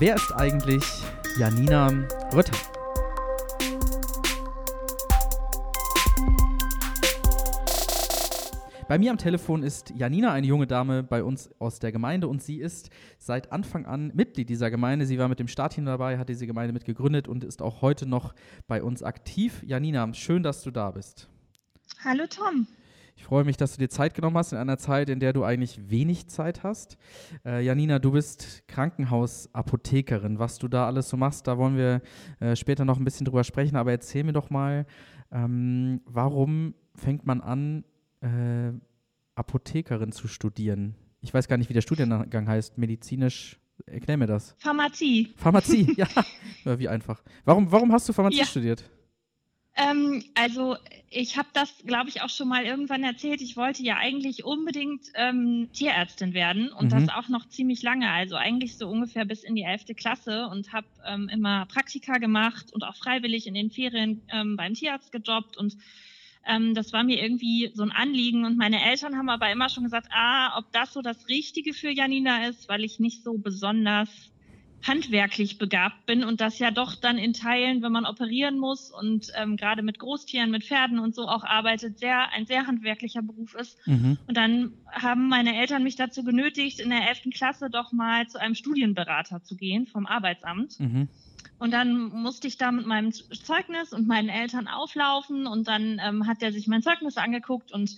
wer ist eigentlich Janina Rötter? Bei mir am Telefon ist Janina, eine junge Dame bei uns aus der Gemeinde und sie ist seit Anfang an Mitglied dieser Gemeinde. Sie war mit dem Startteam dabei, hat diese Gemeinde mitgegründet und ist auch heute noch bei uns aktiv. Janina, schön, dass du da bist. Hallo Tom. Ich freue mich, dass du dir Zeit genommen hast in einer Zeit, in der du eigentlich wenig Zeit hast. Äh, Janina, du bist Krankenhausapothekerin. Was du da alles so machst, da wollen wir äh, später noch ein bisschen drüber sprechen. Aber erzähl mir doch mal, ähm, warum fängt man an, äh, Apothekerin zu studieren. Ich weiß gar nicht, wie der Studiengang heißt. Medizinisch. Erklär mir das. Pharmazie. Pharmazie, ja. ja. Wie einfach. Warum, warum hast du Pharmazie ja. studiert? Ähm, also ich habe das, glaube ich, auch schon mal irgendwann erzählt. Ich wollte ja eigentlich unbedingt ähm, Tierärztin werden und mhm. das auch noch ziemlich lange, also eigentlich so ungefähr bis in die 11. Klasse und habe ähm, immer Praktika gemacht und auch freiwillig in den Ferien ähm, beim Tierarzt gejobbt und ähm, das war mir irgendwie so ein Anliegen und meine Eltern haben aber immer schon gesagt, ah, ob das so das Richtige für Janina ist, weil ich nicht so besonders handwerklich begabt bin und das ja doch dann in Teilen, wenn man operieren muss und ähm, gerade mit Großtieren, mit Pferden und so auch arbeitet, sehr ein sehr handwerklicher Beruf ist. Mhm. Und dann haben meine Eltern mich dazu genötigt, in der elften Klasse doch mal zu einem Studienberater zu gehen vom Arbeitsamt. Mhm. Und dann musste ich da mit meinem Zeugnis und meinen Eltern auflaufen und dann ähm, hat er sich mein Zeugnis angeguckt und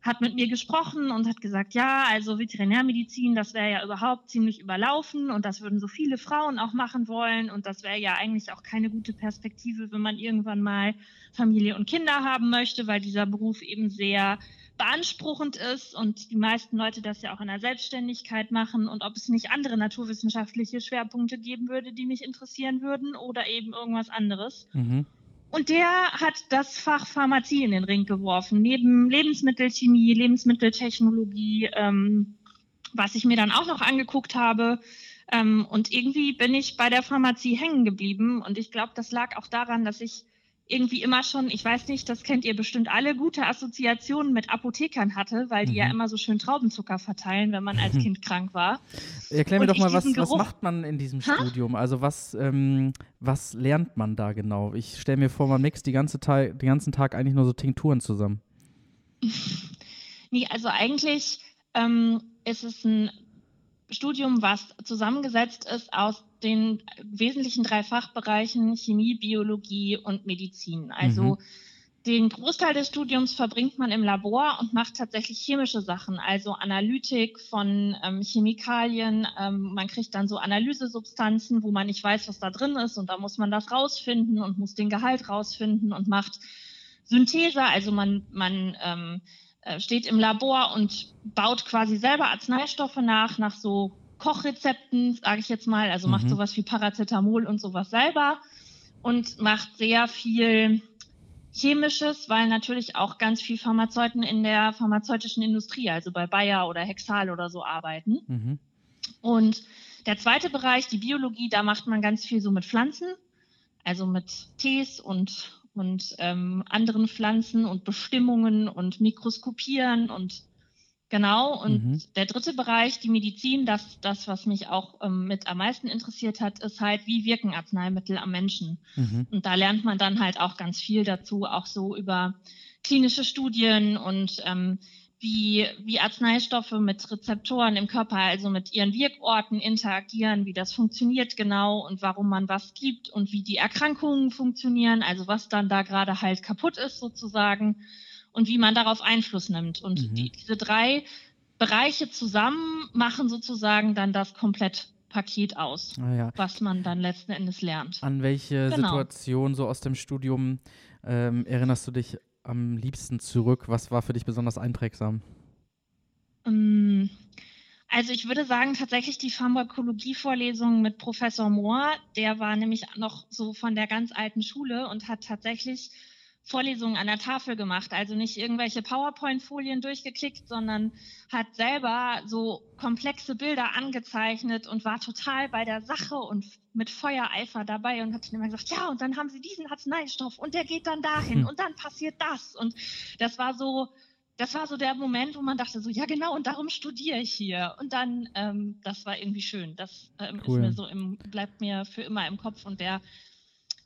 hat mit mir gesprochen und hat gesagt, ja, also Veterinärmedizin, das wäre ja überhaupt ziemlich überlaufen und das würden so viele Frauen auch machen wollen und das wäre ja eigentlich auch keine gute Perspektive, wenn man irgendwann mal Familie und Kinder haben möchte, weil dieser Beruf eben sehr beanspruchend ist und die meisten Leute das ja auch in der Selbstständigkeit machen und ob es nicht andere naturwissenschaftliche Schwerpunkte geben würde, die mich interessieren würden oder eben irgendwas anderes. Mhm. Und der hat das Fach Pharmazie in den Ring geworfen, neben Lebensmittelchemie, Lebensmitteltechnologie, ähm, was ich mir dann auch noch angeguckt habe. Ähm, und irgendwie bin ich bei der Pharmazie hängen geblieben. Und ich glaube, das lag auch daran, dass ich irgendwie immer schon, ich weiß nicht, das kennt ihr bestimmt alle, gute Assoziationen mit Apothekern hatte, weil die mhm. ja immer so schön Traubenzucker verteilen, wenn man als mhm. Kind krank war. Erklär mir Und doch mal, was, was macht man in diesem ha? Studium? Also was, ähm, was lernt man da genau? Ich stelle mir vor, man mixt die ganze den ganzen Tag eigentlich nur so Tinkturen zusammen. nee, also eigentlich ähm, ist es ein Studium, was zusammengesetzt ist aus den wesentlichen drei Fachbereichen Chemie, Biologie und Medizin. Also mhm. den Großteil des Studiums verbringt man im Labor und macht tatsächlich chemische Sachen, also Analytik von ähm, Chemikalien. Ähm, man kriegt dann so Analysesubstanzen, wo man nicht weiß, was da drin ist und da muss man das rausfinden und muss den Gehalt rausfinden und macht Synthese, also man, man ähm, äh, steht im Labor und baut quasi selber Arzneistoffe nach, nach so Kochrezepten, sage ich jetzt mal. Also mhm. macht sowas wie Paracetamol und sowas selber und macht sehr viel Chemisches, weil natürlich auch ganz viel Pharmazeuten in der pharmazeutischen Industrie, also bei Bayer oder Hexal oder so arbeiten. Mhm. Und der zweite Bereich, die Biologie, da macht man ganz viel so mit Pflanzen, also mit Tees und und ähm, anderen Pflanzen und Bestimmungen und Mikroskopieren und genau. Und mhm. der dritte Bereich, die Medizin, das, das was mich auch ähm, mit am meisten interessiert hat, ist halt, wie wirken Arzneimittel am Menschen. Mhm. Und da lernt man dann halt auch ganz viel dazu, auch so über klinische Studien und ähm, wie, wie Arzneistoffe mit Rezeptoren im Körper, also mit ihren Wirkorten interagieren, wie das funktioniert genau und warum man was gibt und wie die Erkrankungen funktionieren, also was dann da gerade halt kaputt ist sozusagen und wie man darauf Einfluss nimmt. Und mhm. die, diese drei Bereiche zusammen machen sozusagen dann das Komplettpaket aus, ah, ja. was man dann letzten Endes lernt. An welche genau. Situation so aus dem Studium ähm, erinnerst du dich am liebsten zurück? Was war für dich besonders einprägsam? Ähm, also ich würde sagen, tatsächlich die Pharmakologie-Vorlesung mit Professor Mohr, der war nämlich noch so von der ganz alten Schule und hat tatsächlich Vorlesungen an der Tafel gemacht, also nicht irgendwelche PowerPoint-Folien durchgeklickt, sondern hat selber so komplexe Bilder angezeichnet und war total bei der Sache und mit Feuereifer dabei und hat immer gesagt, ja, und dann haben sie diesen Arzneistoff und der geht dann dahin hm. und dann passiert das. Und das war so das war so der Moment, wo man dachte so, ja genau, und darum studiere ich hier. Und dann, ähm, das war irgendwie schön. Das ähm, cool. ist mir so im, bleibt mir für immer im Kopf. Und der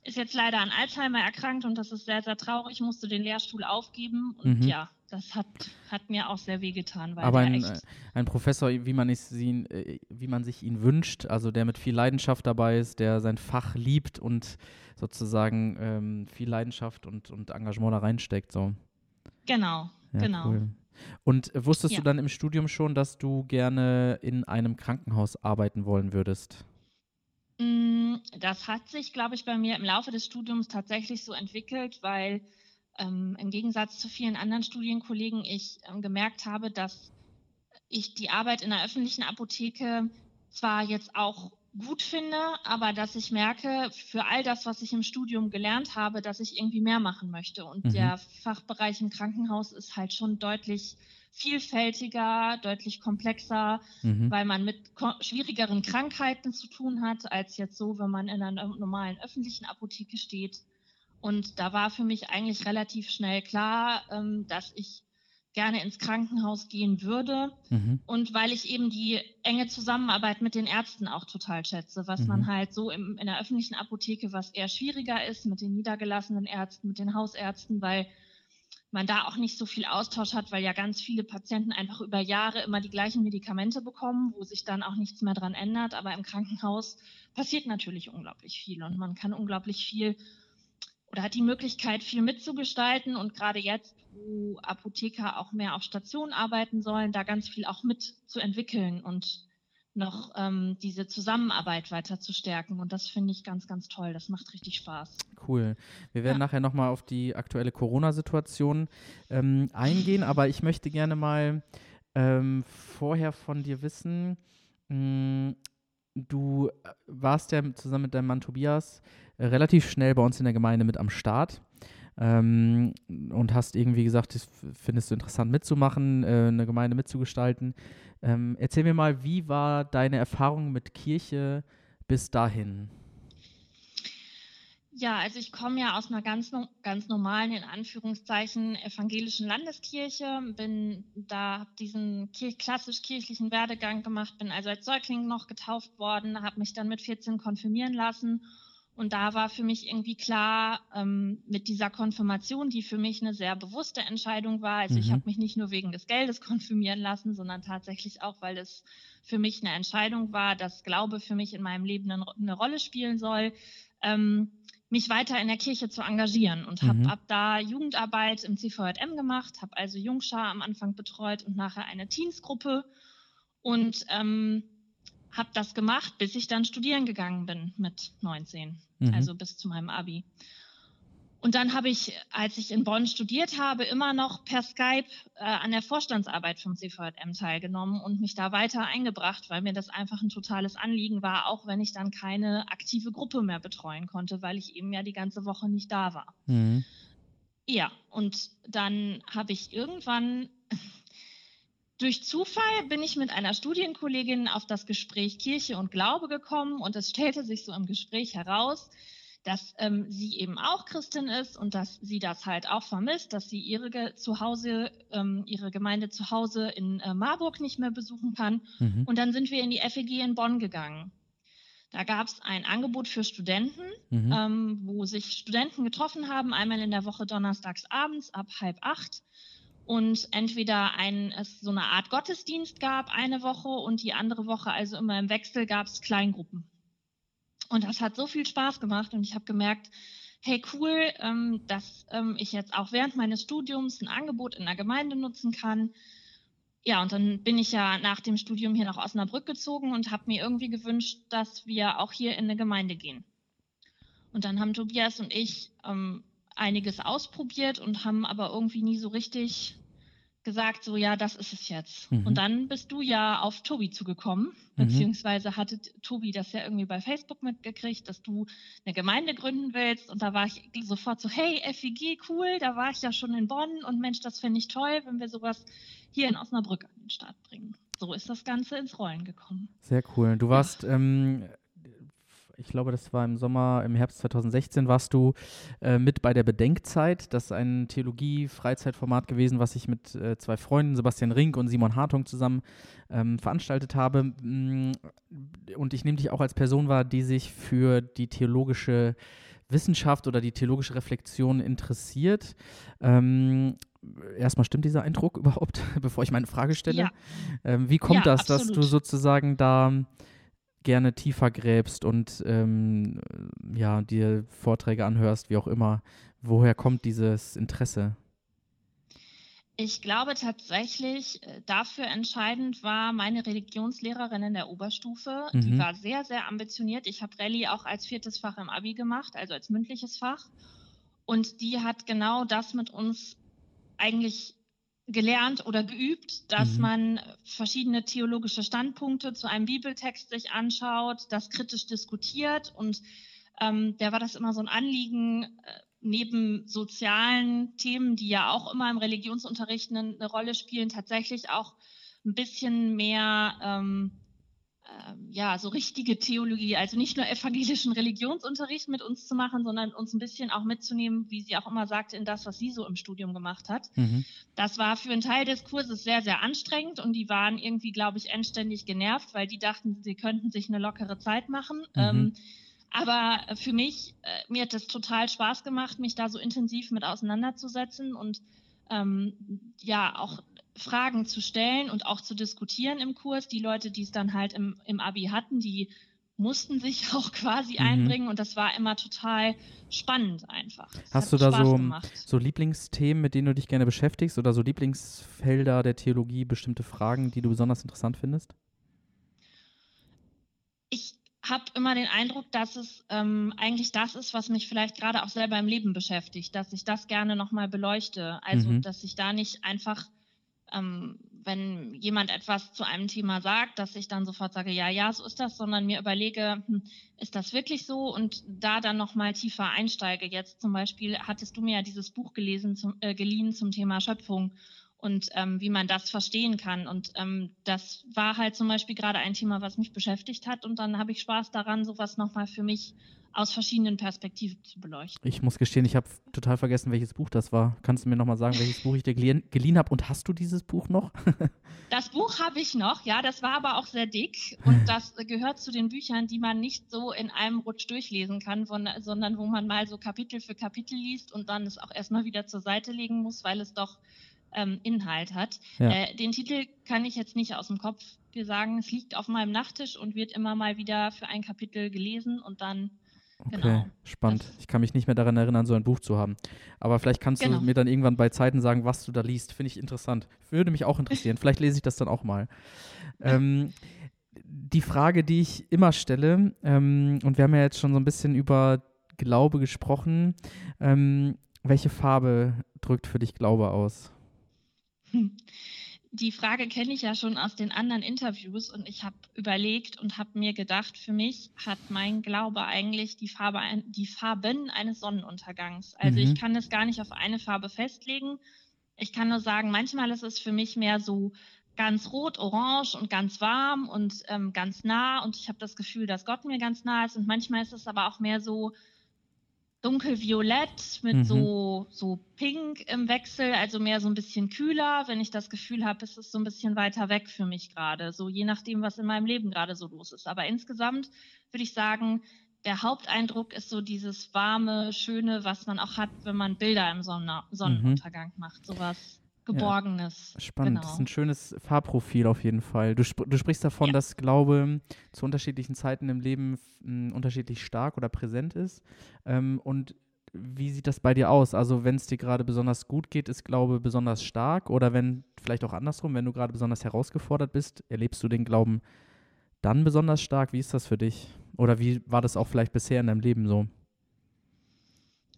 ist jetzt leider an Alzheimer erkrankt und das ist sehr, sehr traurig. Musste den Lehrstuhl aufgeben und mhm. ja, das hat, hat mir auch sehr wehgetan. Aber ein, äh, ein Professor, wie man, ihn, äh, wie man sich ihn wünscht, also der mit viel Leidenschaft dabei ist, der sein Fach liebt und sozusagen ähm, viel Leidenschaft und, und Engagement da reinsteckt. So. Genau, ja, genau. Cool. Und wusstest ja. du dann im Studium schon, dass du gerne in einem Krankenhaus arbeiten wollen würdest? Mm, das hat sich, glaube ich, bei mir im Laufe des Studiums tatsächlich so entwickelt, weil ähm, im Gegensatz zu vielen anderen Studienkollegen ich ähm, gemerkt habe, dass ich die Arbeit in der öffentlichen Apotheke zwar jetzt auch gut finde, aber dass ich merke, für all das, was ich im Studium gelernt habe, dass ich irgendwie mehr machen möchte. Und mhm. der Fachbereich im Krankenhaus ist halt schon deutlich vielfältiger, deutlich komplexer, mhm. weil man mit schwierigeren Krankheiten zu tun hat, als jetzt so, wenn man in einer normalen öffentlichen Apotheke steht. Und da war für mich eigentlich relativ schnell klar, ähm, dass ich gerne ins Krankenhaus gehen würde. Mhm. Und weil ich eben die enge Zusammenarbeit mit den Ärzten auch total schätze, was mhm. man halt so im, in der öffentlichen Apotheke, was eher schwieriger ist mit den niedergelassenen Ärzten, mit den Hausärzten, weil man da auch nicht so viel Austausch hat, weil ja ganz viele Patienten einfach über Jahre immer die gleichen Medikamente bekommen, wo sich dann auch nichts mehr dran ändert. Aber im Krankenhaus passiert natürlich unglaublich viel und man kann unglaublich viel oder hat die Möglichkeit, viel mitzugestalten. Und gerade jetzt, wo Apotheker auch mehr auf Station arbeiten sollen, da ganz viel auch mitzuentwickeln und noch ähm, diese Zusammenarbeit weiter zu stärken. Und das finde ich ganz, ganz toll. Das macht richtig Spaß. Cool. Wir werden ja. nachher nochmal auf die aktuelle Corona-Situation ähm, eingehen, aber ich möchte gerne mal ähm, vorher von dir wissen, mh, hm, du warst ja zusammen mit deinem Mann Tobias äh, relativ schnell bei uns in der Gemeinde mit am Start. Ähm, und hast irgendwie gesagt, das findest du interessant mitzumachen, äh, eine Gemeinde mitzugestalten. Ähm, erzähl mir mal, wie war deine Erfahrung mit Kirche bis dahin? Ja, also ich komme ja aus einer ganz, ganz normalen, in Anführungszeichen, evangelischen Landeskirche, bin da, habe diesen klassisch kirchlichen Werdegang gemacht, bin also als Säugling noch getauft worden, habe mich dann mit 14 konfirmieren lassen und da war für mich irgendwie klar, ähm, mit dieser Konfirmation, die für mich eine sehr bewusste Entscheidung war. Also mhm. ich habe mich nicht nur wegen des Geldes konfirmieren lassen, sondern tatsächlich auch, weil es für mich eine Entscheidung war, dass Glaube für mich in meinem Leben eine, eine Rolle spielen soll, ähm, mich weiter in der Kirche zu engagieren. Und habe mhm. ab da Jugendarbeit im CVJM gemacht, habe also Jungschar am Anfang betreut und nachher eine Teensgruppe. Und ähm, habe das gemacht, bis ich dann studieren gegangen bin mit 19, mhm. also bis zu meinem Abi. Und dann habe ich, als ich in Bonn studiert habe, immer noch per Skype äh, an der Vorstandsarbeit vom CVM teilgenommen und mich da weiter eingebracht, weil mir das einfach ein totales Anliegen war, auch wenn ich dann keine aktive Gruppe mehr betreuen konnte, weil ich eben ja die ganze Woche nicht da war. Mhm. Ja, und dann habe ich irgendwann durch Zufall bin ich mit einer Studienkollegin auf das Gespräch Kirche und Glaube gekommen und es stellte sich so im Gespräch heraus, dass ähm, sie eben auch Christin ist und dass sie das halt auch vermisst, dass sie ihre Zuhause, ähm, ihre Gemeinde zu Hause in äh, Marburg nicht mehr besuchen kann. Mhm. Und dann sind wir in die FEG in Bonn gegangen. Da gab es ein Angebot für Studenten, mhm. ähm, wo sich Studenten getroffen haben, einmal in der Woche donnerstags abends ab halb acht und entweder ein, es so eine Art Gottesdienst gab eine Woche und die andere Woche, also immer im Wechsel, gab es Kleingruppen. Und das hat so viel Spaß gemacht und ich habe gemerkt, hey cool, ähm, dass ähm, ich jetzt auch während meines Studiums ein Angebot in der Gemeinde nutzen kann. Ja, und dann bin ich ja nach dem Studium hier nach Osnabrück gezogen und habe mir irgendwie gewünscht, dass wir auch hier in eine Gemeinde gehen. Und dann haben Tobias und ich ähm, einiges ausprobiert und haben aber irgendwie nie so richtig gesagt, so ja, das ist es jetzt. Mhm. Und dann bist du ja auf Tobi zugekommen, mhm. beziehungsweise hatte Tobi das ja irgendwie bei Facebook mitgekriegt, dass du eine Gemeinde gründen willst. Und da war ich sofort so, hey, FEG, cool, da war ich ja schon in Bonn und Mensch, das finde ich toll, wenn wir sowas hier in Osnabrück an den Start bringen. So ist das Ganze ins Rollen gekommen. Sehr cool. Du warst ja. ähm, ich glaube, das war im Sommer, im Herbst 2016, warst du äh, mit bei der Bedenkzeit. Das ist ein Theologie-Freizeitformat gewesen, was ich mit äh, zwei Freunden, Sebastian Rink und Simon Hartung, zusammen ähm, veranstaltet habe. Mm, und ich nehme dich auch als Person wahr, die sich für die theologische Wissenschaft oder die theologische Reflexion interessiert. Ähm, erstmal stimmt dieser Eindruck überhaupt, bevor ich meine Frage stelle? Ja. Ähm, wie kommt ja, das, absolut. dass du sozusagen da gerne tiefer gräbst und ähm, ja, dir Vorträge anhörst, wie auch immer. Woher kommt dieses Interesse? Ich glaube tatsächlich, äh, dafür entscheidend war meine Religionslehrerin in der Oberstufe. Mhm. Die war sehr, sehr ambitioniert. Ich habe Rallye auch als viertes Fach im Abi gemacht, also als mündliches Fach. Und die hat genau das mit uns eigentlich gelernt oder geübt, dass mhm. man verschiedene theologische Standpunkte zu einem Bibeltext sich anschaut, das kritisch diskutiert und ähm, der war das immer so ein Anliegen, äh, neben sozialen Themen, die ja auch immer im Religionsunterricht eine, eine Rolle spielen, tatsächlich auch ein bisschen mehr ähm, ähm, ja, so richtige Theologie, also nicht nur evangelischen Religionsunterricht mit uns zu machen, sondern uns ein bisschen auch mitzunehmen, wie sie auch immer sagte, in das, was sie so im Studium gemacht hat. Mhm. Das war für einen Teil des Kurses sehr, sehr anstrengend und die waren irgendwie, glaube ich, endständig genervt, weil die dachten, sie könnten sich eine lockere Zeit machen. Mhm. Ähm, aber für mich, äh, mir hat es total Spaß gemacht, mich da so intensiv mit auseinanderzusetzen und ähm, ja, auch Fragen zu stellen und auch zu diskutieren im Kurs. Die Leute, die es dann halt im, im Abi hatten, die mussten sich auch quasi mhm. einbringen und das war immer total spannend einfach. Das Hast du da so, so Lieblingsthemen, mit denen du dich gerne beschäftigst oder so Lieblingsfelder der Theologie, bestimmte Fragen, die du besonders interessant findest? Ich habe immer den Eindruck, dass es ähm, eigentlich das ist, was mich vielleicht gerade auch selber im Leben beschäftigt, dass ich das gerne nochmal beleuchte. Also, mhm. dass ich da nicht einfach ähm, wenn jemand etwas zu einem Thema sagt, dass ich dann sofort sage, ja, ja, so ist das, sondern mir überlege, hm, ist das wirklich so? Und da dann nochmal tiefer einsteige. Jetzt zum Beispiel hattest du mir ja dieses Buch gelesen, zum, äh, geliehen zum Thema Schöpfung und ähm, wie man das verstehen kann. Und ähm, das war halt zum Beispiel gerade ein Thema, was mich beschäftigt hat. Und dann habe ich Spaß daran, sowas nochmal für mich aus verschiedenen Perspektiven zu beleuchten. Ich muss gestehen, ich habe total vergessen, welches Buch das war. Kannst du mir nochmal sagen, welches Buch ich dir geliehen, geliehen habe? Und hast du dieses Buch noch? das Buch habe ich noch, ja. Das war aber auch sehr dick. Und das gehört zu den Büchern, die man nicht so in einem Rutsch durchlesen kann, sondern wo man mal so Kapitel für Kapitel liest und dann es auch erstmal wieder zur Seite legen muss, weil es doch ähm, Inhalt hat. Ja. Äh, den Titel kann ich jetzt nicht aus dem Kopf dir sagen. Es liegt auf meinem Nachttisch und wird immer mal wieder für ein Kapitel gelesen und dann Okay, genau. spannend. Ich kann mich nicht mehr daran erinnern, so ein Buch zu haben. Aber vielleicht kannst genau. du mir dann irgendwann bei Zeiten sagen, was du da liest. Finde ich interessant. Würde mich auch interessieren. vielleicht lese ich das dann auch mal. Ähm, die Frage, die ich immer stelle, ähm, und wir haben ja jetzt schon so ein bisschen über Glaube gesprochen, ähm, welche Farbe drückt für dich Glaube aus? Die Frage kenne ich ja schon aus den anderen Interviews und ich habe überlegt und habe mir gedacht, für mich hat mein Glaube eigentlich die, Farbe, die Farben eines Sonnenuntergangs. Also mhm. ich kann es gar nicht auf eine Farbe festlegen. Ich kann nur sagen, manchmal ist es für mich mehr so ganz rot, orange und ganz warm und ähm, ganz nah und ich habe das Gefühl, dass Gott mir ganz nah ist und manchmal ist es aber auch mehr so dunkelviolett mit mhm. so, so pink im Wechsel, also mehr so ein bisschen kühler, wenn ich das Gefühl habe, es ist so ein bisschen weiter weg für mich gerade, so je nachdem, was in meinem Leben gerade so los ist. Aber insgesamt würde ich sagen, der Haupteindruck ist so dieses warme, schöne, was man auch hat, wenn man Bilder im Sonne Sonnenuntergang mhm. macht. Sowas Geborgenes. Ja, spannend, genau. das ist ein schönes Farbprofil auf jeden Fall. Du, sp du sprichst davon, ja. dass Glaube zu unterschiedlichen Zeiten im Leben unterschiedlich stark oder präsent ist. Ähm, und wie sieht das bei dir aus? Also wenn es dir gerade besonders gut geht, ist Glaube besonders stark oder wenn, vielleicht auch andersrum, wenn du gerade besonders herausgefordert bist, erlebst du den Glauben dann besonders stark? Wie ist das für dich? Oder wie war das auch vielleicht bisher in deinem Leben so?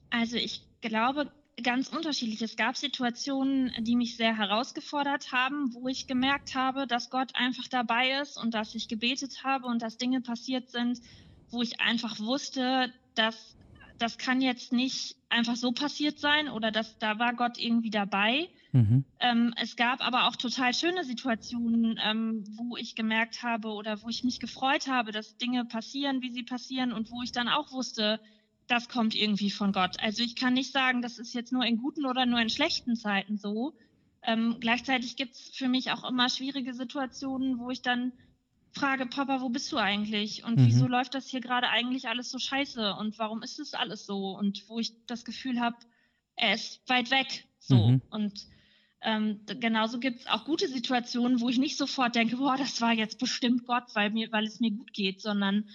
Also ich glaube, ganz unterschiedlich. Es gab Situationen, die mich sehr herausgefordert haben, wo ich gemerkt habe, dass Gott einfach dabei ist und dass ich gebetet habe und dass Dinge passiert sind, wo ich einfach wusste, dass das kann jetzt nicht einfach so passiert sein oder dass da war Gott irgendwie dabei. Mhm. Ähm, es gab aber auch total schöne Situationen, ähm, wo ich gemerkt habe oder wo ich mich gefreut habe, dass Dinge passieren, wie sie passieren und wo ich dann auch wusste, das kommt irgendwie von Gott. Also ich kann nicht sagen, das ist jetzt nur in guten oder nur in schlechten Zeiten so. Ähm, gleichzeitig gibt es für mich auch immer schwierige Situationen, wo ich dann frage, Papa, wo bist du eigentlich? Und mhm. wieso läuft das hier gerade eigentlich alles so scheiße? Und warum ist es alles so? Und wo ich das Gefühl habe, er ist weit weg. So. Mhm. Und ähm, genauso gibt es auch gute Situationen, wo ich nicht sofort denke, boah, das war jetzt bestimmt Gott, weil, mir, weil es mir gut geht, sondern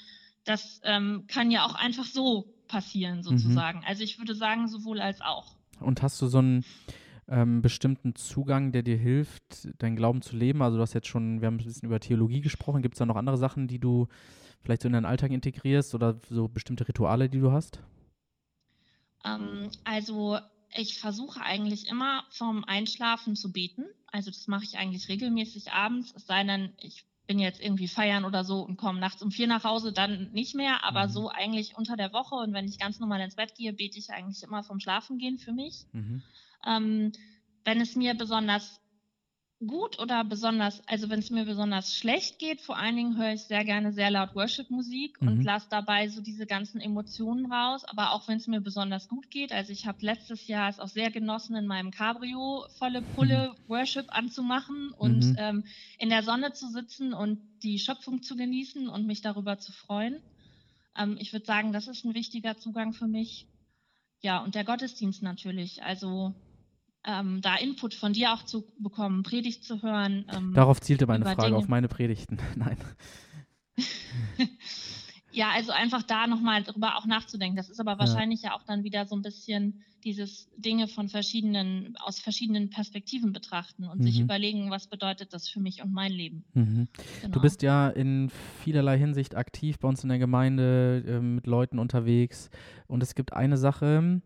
das ähm, kann ja auch einfach so passieren, mhm. sozusagen. Mhm. Also ich würde sagen, sowohl als auch. Und hast du so einen ähm, bestimmten Zugang, der dir hilft, deinen Glauben zu leben? Also du hast jetzt schon, wir haben ein bisschen über Theologie gesprochen. Gibt es da noch andere Sachen, die du vielleicht so in deinen Alltag integrierst oder so bestimmte Rituale, die du hast? Ähm, also ich versuche eigentlich immer vom Einschlafen zu beten. Also das mache ich eigentlich regelmäßig abends, es sei denn, ich bin jetzt irgendwie feiern oder so und komme nachts um vier nach Hause, dann nicht mehr, aber mhm. so eigentlich unter der Woche und wenn ich ganz normal ins Bett gehe, bete ich eigentlich immer vom Schlafengehen für mich. Mhm. Ähm, wenn es mir besonders gut oder besonders, also wenn es mir besonders schlecht geht, vor allen Dingen höre ich sehr gerne sehr laut Worship-Musik mhm. und lasse dabei so diese ganzen Emotionen raus. Aber auch wenn es mir besonders gut geht, also ich habe letztes Jahr es auch sehr genossen, in meinem Cabrio volle Pulle mhm. Worship anzumachen und mhm. ähm, in der Sonne zu sitzen und die Schöpfung zu genießen und mich darüber zu freuen. Ähm, ich würde sagen, das ist ein wichtiger Zugang für mich. Ja, und der Gottesdienst natürlich. Also ähm, da Input von dir auch zu bekommen, Predigt zu hören. Ähm, Darauf zielte meine Frage, Dinge. auf meine Predigten. Nein. ja, also einfach da nochmal drüber auch nachzudenken. Das ist aber wahrscheinlich ja. ja. auch dann wieder so ein bisschen dieses Dinge von verschiedenen, aus verschiedenen Perspektiven betrachten und mhm. sich überlegen, was bedeutet das für mich und mein Leben. Mhm. Genau. Du bist ja in vielerlei Hinsicht aktiv bei uns in der Gemeinde, äh, mit Leuten unterwegs. Und es gibt eine Sache,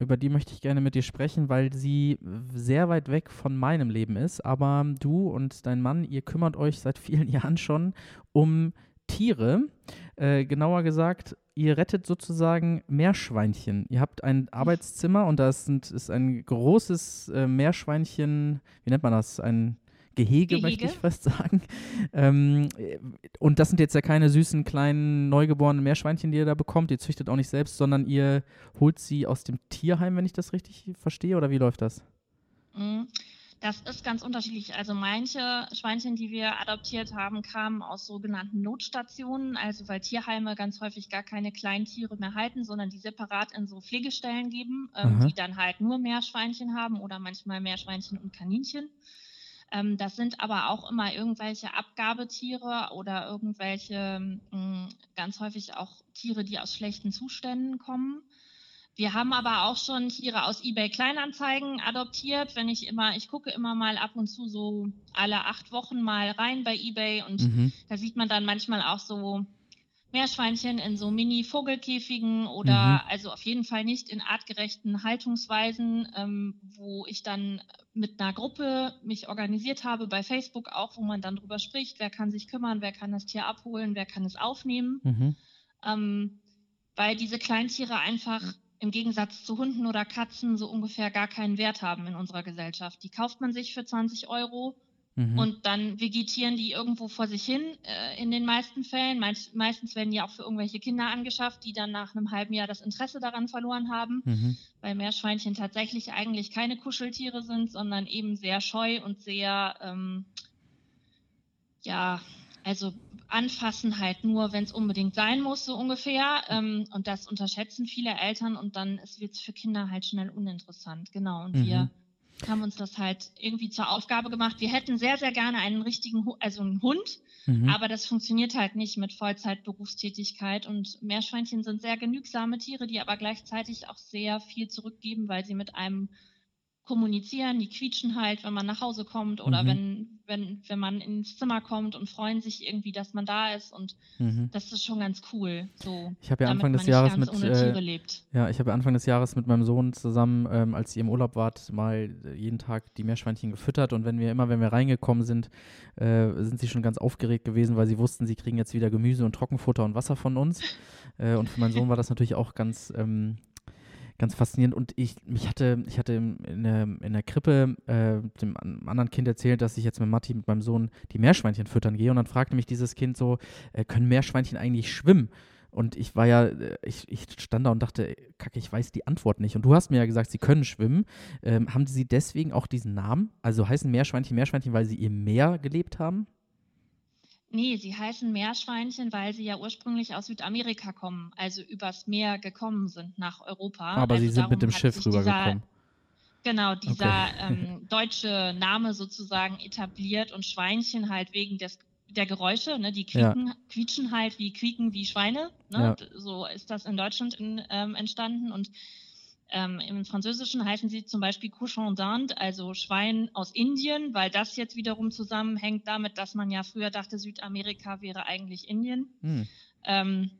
über die möchte ich gerne mit dir sprechen, weil sie sehr weit weg von meinem Leben ist. Aber du und dein Mann, ihr kümmert euch seit vielen Jahren schon um Tiere. Äh, genauer gesagt, ihr rettet sozusagen Meerschweinchen. Ihr habt ein Arbeitszimmer und da ist, ein großes äh, Meerschweinchen, wie nennt man das? Ein Gehege, Gehege, möchte ich fast sagen. Ähm, und das sind jetzt ja keine süßen kleinen neugeborenen Meerschweinchen, die ihr da bekommt. Ihr züchtet auch nicht selbst, sondern ihr holt sie aus dem Tierheim, wenn ich das richtig verstehe. Oder wie läuft das? Mhm. Das ist ganz unterschiedlich. Also manche Schweinchen, die wir adoptiert haben, kamen aus sogenannten Notstationen, also weil Tierheime ganz häufig gar keine Kleintiere mehr halten, sondern die separat in so Pflegestellen geben, ähm, die dann halt nur Meerschweinchen haben oder manchmal Meerschweinchen und Kaninchen. Ähm, das sind aber auch immer irgendwelche Abgabetiere oder irgendwelche mh, hm, ganz häufig auch Tiere, die aus schlechten Zuständen kommen. Wir haben aber auch schon Tiere aus eBay Kleinanzeigen adoptiert. Wenn ich immer, ich gucke immer mal ab und zu so alle acht Wochen mal rein bei eBay und mhm. da sieht man dann manchmal auch so Meerschweinchen in so Mini-Vogelkäfigen oder mhm. also auf jeden Fall nicht in artgerechten Haltungsweisen, ähm, wo ich dann mit einer Gruppe mich organisiert habe bei Facebook auch, wo man dann drüber spricht, wer kann sich kümmern, wer kann das Tier abholen, wer kann es aufnehmen. Mhm. Ähm, weil diese Kleintiere einfach im Gegensatz zu Hunden oder Katzen so ungefähr gar keinen Wert haben in unserer Gesellschaft. Die kauft man sich für 20 Euro Mhm. Und dann vegetieren die irgendwo vor sich hin, äh, in den meisten Fällen. Meist, meistens werden die auch für irgendwelche Kinder angeschafft, die dann nach einem halben Jahr das Interesse daran verloren haben, mhm. weil Meerschweinchen tatsächlich eigentlich keine Kuscheltiere sind, sondern eben sehr scheu und sehr, ähm, ja, also anfassen halt nur, wenn es unbedingt sein muss, so ungefähr. Ähm, und das unterschätzen viele Eltern und dann wird es für Kinder halt schnell uninteressant. Genau. Und mhm. wir haben uns das halt irgendwie zur Aufgabe gemacht. Wir hätten sehr, sehr gerne einen richtigen, also einen Hund, mhm. aber das funktioniert halt nicht mit Vollzeitberufstätigkeit. Und Meerschweinchen sind sehr genügsame Tiere, die aber gleichzeitig auch sehr viel zurückgeben, weil sie mit einem kommunizieren, die quietschen halt, wenn man nach Hause kommt oder Mhm. wenn, wenn, wenn man ins Zimmer kommt und freuen sich irgendwie, dass man da ist und Mhm. das ist schon ganz cool. So, Ich habe ja Anfang des Jahres mit äh. Ja, ich habe Anfang des Jahres mit meinem Sohn zusammen, ähm, als ihr im Urlaub wart, mal äh, jeden Tag die Meerschweinchen gefüttert und wenn wir immer, wenn wir reingekommen sind, äh, sind sie schon ganz aufgeregt gewesen, weil sie wussten, sie kriegen jetzt wieder Gemüse und Trockenfutter und Wasser von uns. äh, und für meinen Sohn war das natürlich auch ganz, ähm, ganz faszinierend. Und ich, mich hatte, ich hatte in der, in der Krippe äh, dem an- anderen Kind erzählt, dass ich jetzt mit Matti, mit meinem Sohn, die Meerschweinchen füttern gehe. Und dann fragte mich dieses Kind so, äh, können Meerschweinchen eigentlich schwimmen? Und ich war ja, äh, ich, ich stand da und dachte, Kacke, ich weiß die Antwort nicht. Und du hast mir ja gesagt, sie können schwimmen. Ähm, haben sie deswegen auch diesen Namen? Also heißen Meerschweinchen Meerschweinchen, weil sie im Meer gelebt haben? Nee, sie heißen Meerschweinchen, weil sie ja ursprünglich aus Südamerika kommen, also übers Meer gekommen sind nach Europa. Aber also sie sind mit dem Schiff rübergekommen. Genau, dieser Okay. ähm, deutsche Name sozusagen etabliert und Schweinchen halt wegen des, der Geräusche, ne, die Ja. quieken, quietschen halt wie quieken wie Schweine. Ne? Ja. So ist das in Deutschland in, ähm, entstanden und ähm, im Französischen heißen sie zum Beispiel Cochon d'Inde, also Schwein aus Indien, weil das jetzt wiederum zusammenhängt damit, dass man ja früher dachte, Südamerika wäre eigentlich Indien Hm. ähm,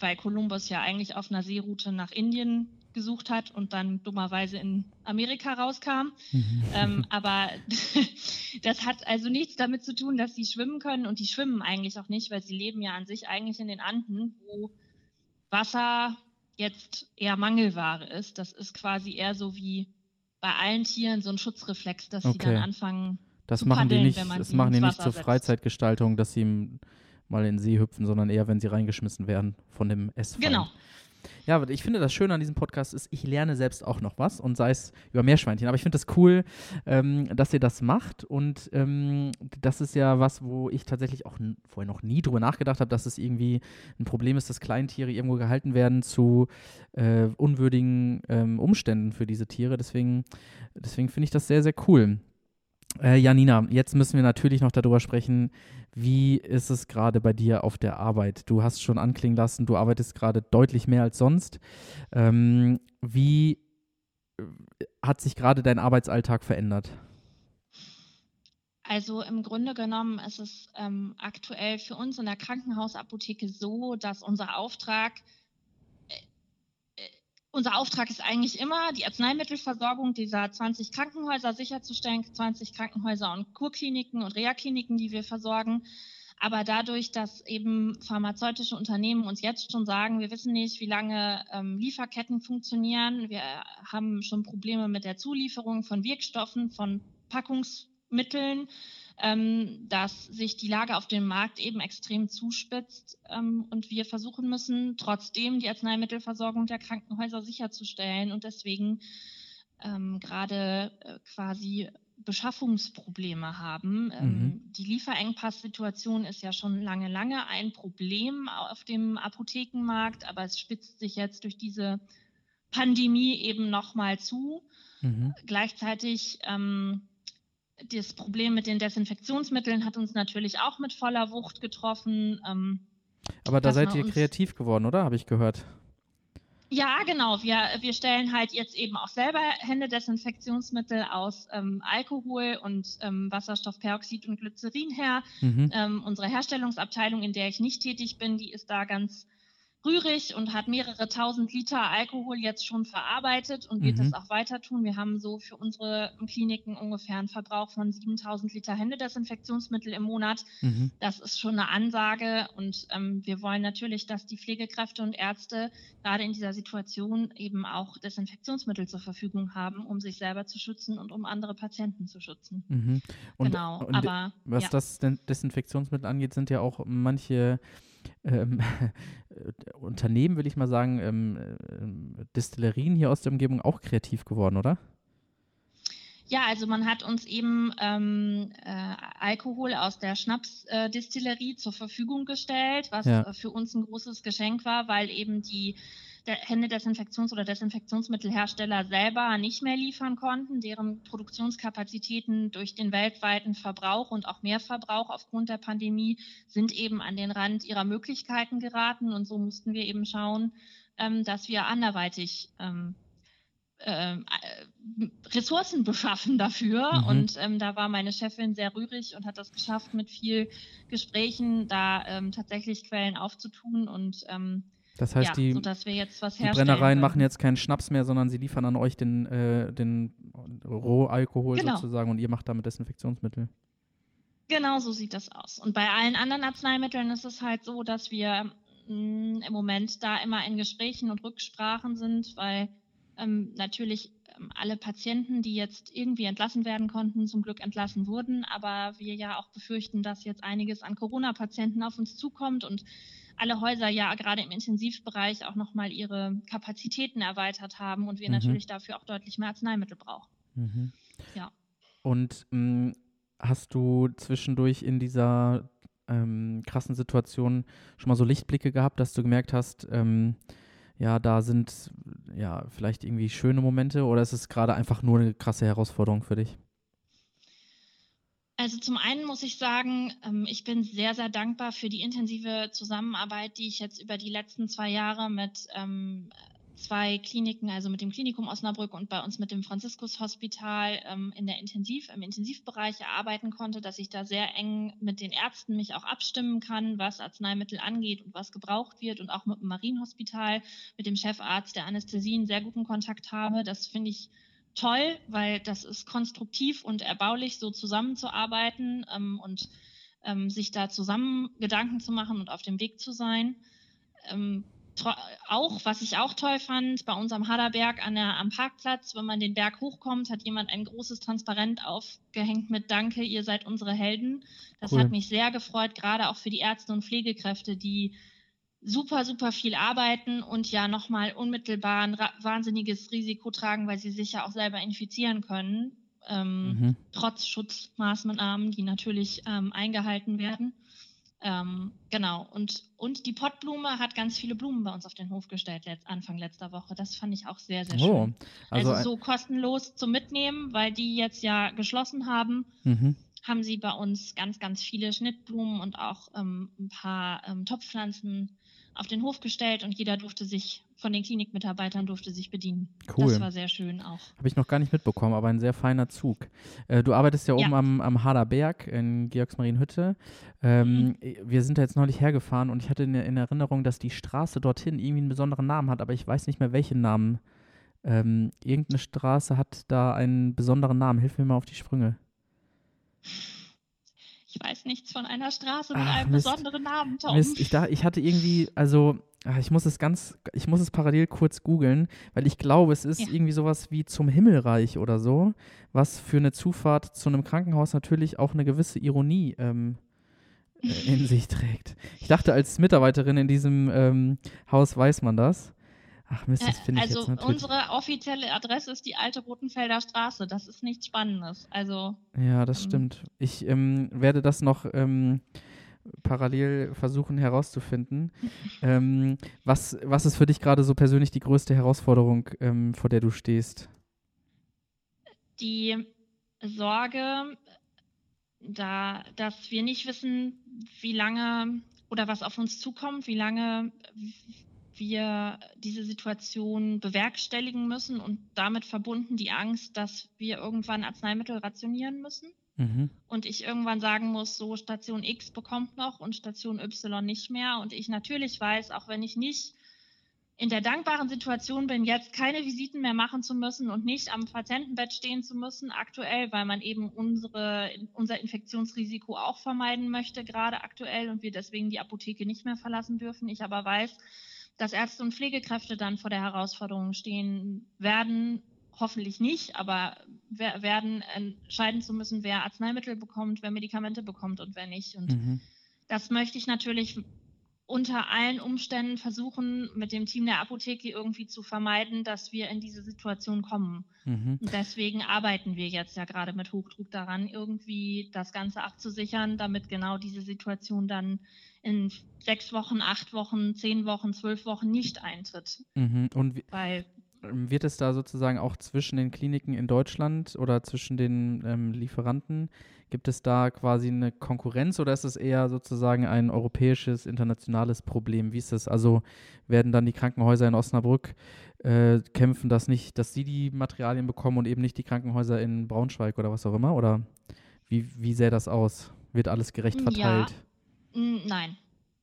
weil Kolumbus ja eigentlich auf einer Seeroute nach Indien gesucht hat und dann dummerweise in Amerika rauskam. Ähm, aber das hat also nichts damit zu tun, dass sie schwimmen können und die schwimmen eigentlich auch nicht, weil sie leben ja an sich eigentlich in den Anden, wo Wasser jetzt eher Mangelware ist. Das ist quasi eher so wie bei allen Tieren so ein Schutzreflex, dass sie Okay. dann anfangen. Das zu machen die paddeln, nicht, wenn man das sie machen die nicht zur setzt. Freizeitgestaltung, dass sie mal in den See hüpfen, sondern eher, wenn sie reingeschmissen werden von dem Essfeind. Genau. Ja, aber ich finde das Schöne an diesem Podcast ist, ich lerne selbst auch noch was und sei es über Meerschweinchen. Aber ich finde das cool, ähm, dass ihr das macht und ähm, das ist ja was, wo ich tatsächlich auch vorher noch nie drüber nachgedacht habe, dass es irgendwie ein Problem ist, dass Kleintiere irgendwo gehalten werden zu äh, unwürdigen ähm, Umständen für diese Tiere. Deswegen, deswegen finde ich das sehr, sehr cool. Äh, Janina, jetzt müssen wir natürlich noch darüber sprechen, wie ist es gerade bei dir auf der Arbeit? Du hast schon anklingen lassen, du arbeitest gerade deutlich mehr als sonst. Ähm, wie äh, hat sich gerade dein Arbeitsalltag verändert? Also im Grunde genommen ist es ähm, aktuell für uns in der Krankenhausapotheke so, dass unser Auftrag, unser Auftrag ist eigentlich immer, die Arzneimittelversorgung dieser 20 Krankenhäuser sicherzustellen, 20 Krankenhäuser und Kurkliniken und Reha-Kliniken, die wir versorgen. Aber dadurch, dass eben pharmazeutische Unternehmen uns jetzt schon sagen, wir wissen nicht, wie lange ähm, Lieferketten funktionieren, wir haben schon Probleme mit der Zulieferung von Wirkstoffen, von Packungsmitteln, dass sich die Lage auf dem Markt eben extrem zuspitzt ähm, und wir versuchen müssen, trotzdem die Arzneimittelversorgung der Krankenhäuser sicherzustellen und deswegen ähm, gerade äh, quasi Beschaffungsprobleme haben. Ähm, Mhm. Die Lieferengpass-Situation ist ja schon lange, lange ein Problem auf dem Apothekenmarkt, aber es spitzt sich jetzt durch diese Pandemie eben nochmal zu. Mhm. Gleichzeitig ähm, das Problem mit den Desinfektionsmitteln hat uns natürlich auch mit voller Wucht getroffen. Ähm, Aber da seid ihr kreativ geworden, oder? Habe ich gehört. Ja, genau. Wir, wir stellen halt jetzt eben auch selber Händedesinfektionsmittel aus ähm, Alkohol und ähm, Wasserstoffperoxid und Glycerin her. Mhm. Ähm, unsere Herstellungsabteilung, in der ich nicht tätig bin, die ist da ganz rührig und hat mehrere tausend Liter Alkohol jetzt schon verarbeitet und wird Mhm. das auch weiter tun. Wir haben so für unsere Kliniken ungefähr einen Verbrauch von 7000 Liter Händedesinfektionsmittel im Monat. Mhm. Das ist schon eine Ansage und ähm, wir wollen natürlich, dass die Pflegekräfte und Ärzte gerade in dieser Situation eben auch Desinfektionsmittel zur Verfügung haben, um sich selber zu schützen und um andere Patienten zu schützen. Mhm. Und, genau, und aber was ja. das Desinfektionsmittel angeht, sind ja auch manche ähm, Unternehmen, will ich mal sagen, ähm, ähm, Distillerien hier aus der Umgebung auch kreativ geworden, oder? Ja, also man hat uns eben ähm, äh, Alkohol aus der Schnapsdistillerie zur Verfügung gestellt, was Ja. äh, für uns ein großes Geschenk war, weil eben die Händedesinfektions- oder Desinfektionsmittelhersteller selber nicht mehr liefern konnten. Deren Produktionskapazitäten durch den weltweiten Verbrauch und auch Mehrverbrauch aufgrund der Pandemie sind eben an den Rand ihrer Möglichkeiten geraten. Und so mussten wir eben schauen, ähm, dass wir anderweitig ähm, äh, Ressourcen beschaffen dafür. Mhm. Und ähm, da war meine Chefin sehr rührig und hat das geschafft, mit viel Gesprächen da ähm, tatsächlich Quellen aufzutun und ähm, das heißt, ja, die, die Brennereien machen jetzt keinen Schnaps mehr, sondern sie liefern an euch den, äh, den Rohalkohol genau. sozusagen und ihr macht damit Desinfektionsmittel. Genau so sieht das aus. Und bei allen anderen Arzneimitteln ist es halt so, dass wir mh, mm, im Moment da immer in Gesprächen und Rücksprachen sind, weil ähm, natürlich alle Patienten, die jetzt irgendwie entlassen werden konnten, zum Glück entlassen wurden, aber wir ja auch befürchten, dass jetzt einiges an Corona-Patienten auf uns zukommt und alle Häuser ja gerade im Intensivbereich auch nochmal ihre Kapazitäten erweitert haben und wir mhm. natürlich dafür auch deutlich mehr Arzneimittel brauchen. Mhm. Ja. Und mh, mm, hast du zwischendurch in dieser ähm, krassen Situation schon mal so Lichtblicke gehabt, dass du gemerkt hast, ähm, ja, da sind ja vielleicht irgendwie schöne Momente oder ist es gerade einfach nur eine krasse Herausforderung für dich? Also zum einen muss ich sagen, ähm, ich bin sehr, sehr dankbar für die intensive Zusammenarbeit, die ich jetzt über die letzten zwei Jahre mit ähm, zwei Kliniken, also mit dem Klinikum Osnabrück und bei uns mit dem Franziskus Hospital ähm, in der Intensiv, im Intensivbereich erarbeiten konnte, dass ich da sehr eng mit den Ärzten mich auch abstimmen kann, was Arzneimittel angeht und was gebraucht wird und auch mit dem Marienhospital, mit dem Chefarzt der Anästhesie einen sehr guten Kontakt habe. Das finde ich toll, weil das ist konstruktiv und erbaulich, so zusammenzuarbeiten ähm, und ähm, sich da zusammen Gedanken zu machen und auf dem Weg zu sein. Ähm, auch, was ich auch toll fand, bei unserem Haderberg an der, am Parkplatz, wenn man den Berg hochkommt, hat jemand ein großes Transparent aufgehängt mit Danke, ihr seid unsere Helden. Das cool. hat mich sehr gefreut, gerade auch für die Ärzte und Pflegekräfte, die super, super viel arbeiten und ja nochmal unmittelbar ein wahnsinniges Risiko tragen, weil sie sich ja auch selber infizieren können, ähm, mhm. trotz Schutzmaßnahmen, die natürlich ähm, eingehalten werden. Ähm, genau, und, und die Pottblume hat ganz viele Blumen bei uns auf den Hof gestellt, letzt, Anfang letzter Woche. Das fand ich auch sehr, sehr oh, schön. Also, also so kostenlos zum Mitnehmen, weil die jetzt ja geschlossen haben. Mhm haben sie bei uns ganz, ganz viele Schnittblumen und auch ähm, ein paar ähm, Topfpflanzen auf den Hof gestellt und jeder durfte sich von den Klinikmitarbeitern durfte sich bedienen. Cool. Das war sehr schön auch. Habe ich noch gar nicht mitbekommen, aber ein sehr feiner Zug. Äh, du arbeitest ja, ja, oben am, am Haderberg in Georgsmarienhütte. Ähm, mhm. Wir sind da jetzt neulich hergefahren und ich hatte in, in, Erinnerung, dass die Straße dorthin irgendwie einen besonderen Namen hat, aber ich weiß nicht mehr, welchen Namen. Ähm, irgendeine Straße hat da einen besonderen Namen. Hilf mir mal auf die Sprünge. Ich weiß nichts von einer Straße mit Ach, einem Mist. besonderen Namen, Tom. Mist, ich, dachte, ich hatte irgendwie, also ah, ich muss es ganz, ich muss es parallel kurz googeln, weil ich glaube, es ist ja. irgendwie sowas wie zum Himmelreich oder so, was für eine Zufahrt zu einem Krankenhaus natürlich auch eine gewisse Ironie ähm, äh, in sich trägt. Ich dachte, als Mitarbeiterin in diesem ähm, Haus weiß man das. Ach Mist, das finde ich also jetzt natürlich. unsere offizielle Adresse ist die alte Rotenfelder Straße. Das ist nichts Spannendes. Also. Ja, das ähm, stimmt. Ich ähm, werde das noch ähm, parallel versuchen herauszufinden. Ähm, was, was ist für dich gerade so persönlich die größte Herausforderung, ähm, vor der du stehst? Die Sorge, da, dass wir nicht wissen, wie lange oder was auf uns zukommt, wie lange wir diese Situation bewerkstelligen müssen und damit verbunden die Angst, dass wir irgendwann Arzneimittel rationieren müssen. Mhm. Und ich irgendwann sagen muss, so Station X bekommt noch und Station Y nicht mehr. Und ich natürlich weiß, auch wenn ich nicht in der dankbaren Situation bin, jetzt keine Visiten mehr machen zu müssen und nicht am Patientenbett stehen zu müssen, aktuell, weil man eben unsere, unser Infektionsrisiko auch vermeiden möchte, gerade aktuell, und wir deswegen die Apotheke nicht mehr verlassen dürfen. Ich aber weiß, dass Ärzte und Pflegekräfte dann vor der Herausforderung stehen werden, hoffentlich nicht, aber werden entscheiden zu müssen, wer Arzneimittel bekommt, wer Medikamente bekommt und wer nicht. Und mhm. das möchte ich natürlich unter allen Umständen versuchen, mit dem Team der Apotheke irgendwie zu vermeiden, dass wir in diese Situation kommen. Mhm. Deswegen arbeiten wir jetzt ja gerade mit Hochdruck daran, irgendwie das Ganze abzusichern, damit genau diese Situation dann in sechs Wochen, acht Wochen, zehn Wochen, zwölf Wochen nicht eintritt. Mhm. Und Weil wird es da sozusagen auch zwischen den Kliniken in Deutschland oder zwischen den ähm, Lieferanten, gibt es da quasi eine Konkurrenz oder ist es eher sozusagen ein europäisches, internationales Problem? Wie ist das? Also werden dann die Krankenhäuser in Osnabrück äh, kämpfen, dass nicht, dass sie die Materialien bekommen und eben nicht die Krankenhäuser in Braunschweig oder was auch immer? Oder wie, wie sähe das aus? Wird alles gerecht verteilt? Ja, nein.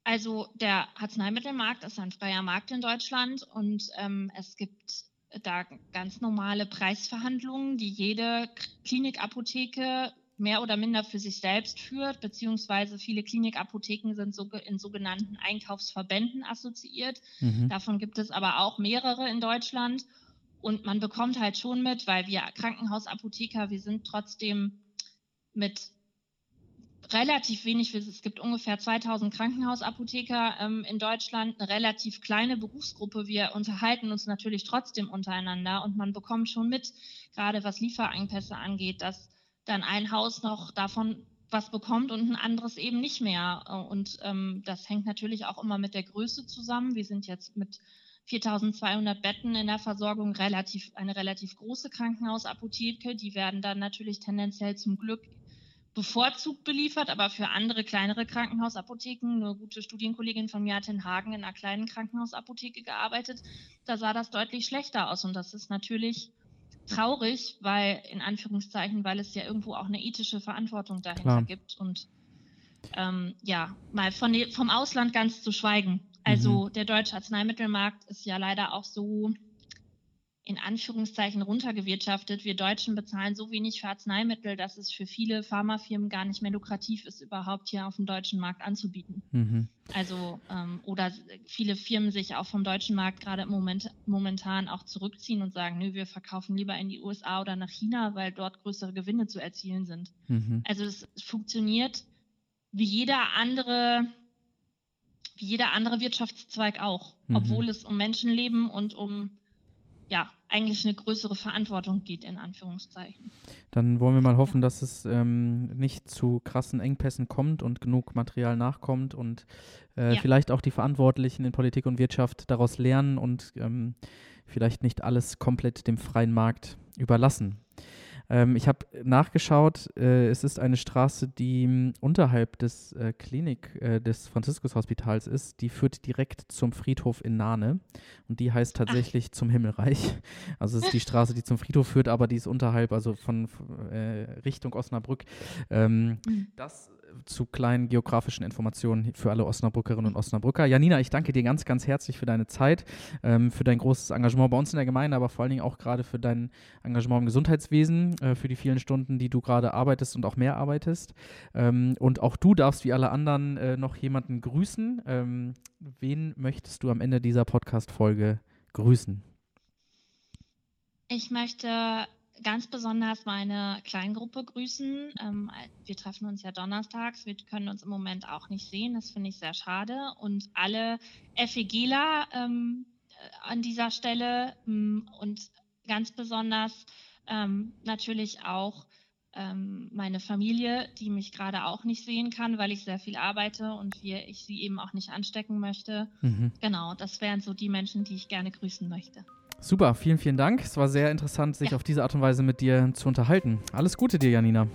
Also der Arzneimittelmarkt ist ein freier Markt in Deutschland und ähm, es gibt da ganz normale Preisverhandlungen, die jede Klinikapotheke mehr oder minder für sich selbst führt, beziehungsweise viele Klinikapotheken sind so in sogenannten Einkaufsverbänden assoziiert. Mhm. Davon gibt es aber auch mehrere in Deutschland. Und man bekommt halt schon mit, weil wir Krankenhausapotheker, wir sind trotzdem mit relativ wenig, es gibt ungefähr 2000 Krankenhausapotheker ähm, in Deutschland, eine relativ kleine Berufsgruppe. Wir unterhalten uns natürlich trotzdem untereinander und man bekommt schon mit, gerade was Lieferengpässe angeht, dass dann ein Haus noch davon was bekommt und ein anderes eben nicht mehr. Und ähm, das hängt natürlich auch immer mit der Größe zusammen. Wir sind jetzt mit 4200 Betten in der Versorgung relativ, eine relativ große Krankenhausapotheke. Die werden dann natürlich tendenziell zum Glück bevorzugt beliefert, aber für andere kleinere Krankenhausapotheken, eine gute Studienkollegin von mir hat in Hagen in einer kleinen Krankenhausapotheke gearbeitet, da sah das deutlich schlechter aus und das ist natürlich traurig, weil in Anführungszeichen, weil es ja irgendwo auch eine ethische Verantwortung dahinter Klar. gibt und ähm, ja, mal von, vom Ausland ganz zu schweigen. Also mhm. der deutsche Arzneimittelmarkt ist ja leider auch so in Anführungszeichen runtergewirtschaftet. Wir Deutschen bezahlen so wenig für Arzneimittel, dass es für viele Pharmafirmen gar nicht mehr lukrativ ist, überhaupt hier auf dem deutschen Markt anzubieten. Mhm. Also ähm, oder viele Firmen sich auch vom deutschen Markt gerade im Moment momentan auch zurückziehen und sagen, nö, wir verkaufen lieber in die USA oder nach China, weil dort größere Gewinne zu erzielen sind. Mhm. Also es funktioniert wie jeder andere wie jeder andere Wirtschaftszweig auch, mhm. obwohl es um Menschenleben und um ja, eigentlich eine größere Verantwortung geht, in Anführungszeichen. Dann wollen wir mal hoffen, dass es ähm, nicht zu krassen Engpässen kommt und genug Material nachkommt und äh, ja. vielleicht auch die Verantwortlichen in Politik und Wirtschaft daraus lernen und ähm, vielleicht nicht alles komplett dem freien Markt überlassen. Ähm, ich habe nachgeschaut, äh, es ist eine Straße, die m, unterhalb des äh, Klinik äh, des Franziskus-Hospitals ist. Die führt direkt zum Friedhof in Nahne und die heißt tatsächlich Ach. zum Himmelreich. Also es ist die Straße, die zum Friedhof führt, aber die ist unterhalb, also von äh, Richtung Osnabrück. Ähm, mhm. Das zu kleinen geografischen Informationen für alle Osnabrückerinnen und Osnabrücker. Janina, ich danke dir ganz, ganz herzlich für deine Zeit, ähm, für dein großes Engagement bei uns in der Gemeinde, aber vor allen Dingen auch gerade für dein Engagement im Gesundheitswesen, äh, für die vielen Stunden, die du gerade arbeitest und auch mehr arbeitest. Ähm, und auch du darfst wie alle anderen äh, noch jemanden grüßen. Ähm, wen möchtest du am Ende dieser Podcast-Folge grüßen? Ich möchte ganz besonders meine Kleingruppe grüßen. Ähm, wir treffen uns ja donnerstags. Wir können uns im Moment auch nicht sehen. Das finde ich sehr schade. Und alle FEGler ähm, äh, an dieser Stelle ähm, und ganz besonders ähm, natürlich auch meine Familie, die mich gerade auch nicht sehen kann, weil ich sehr viel arbeite und wir, ich sie eben auch nicht anstecken möchte. Mhm. Genau, das wären so die Menschen, die ich gerne grüßen möchte. Super, vielen, vielen Dank. Es war sehr interessant, sich ja. auf diese Art und Weise mit dir zu unterhalten. Alles Gute dir, Janina.